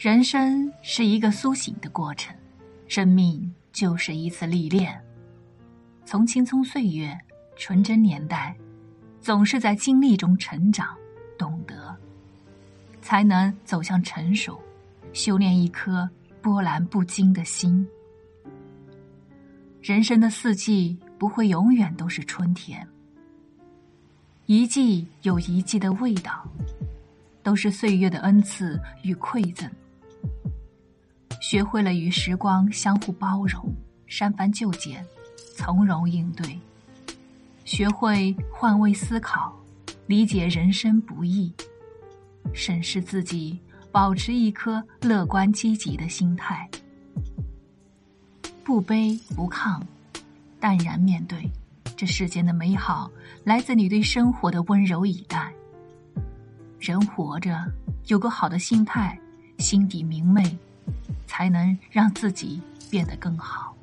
人生是一个苏醒的过程，生命就是一次历练。从青葱岁月、纯真年代，总是在经历中成长、懂得，才能走向成熟，修炼一颗波澜不惊的心。人生的四季不会永远都是春天，一季有一季的味道，都是岁月的恩赐与馈赠。学会了与时光相互包容，删繁就简，从容应对；学会换位思考，理解人生不易，审视自己，保持一颗乐观积极的心态，不卑不亢，淡然面对这世间的美好，来自你对生活的温柔以待。人活着，有个好的心态，心底明媚。才能让自己变得更好。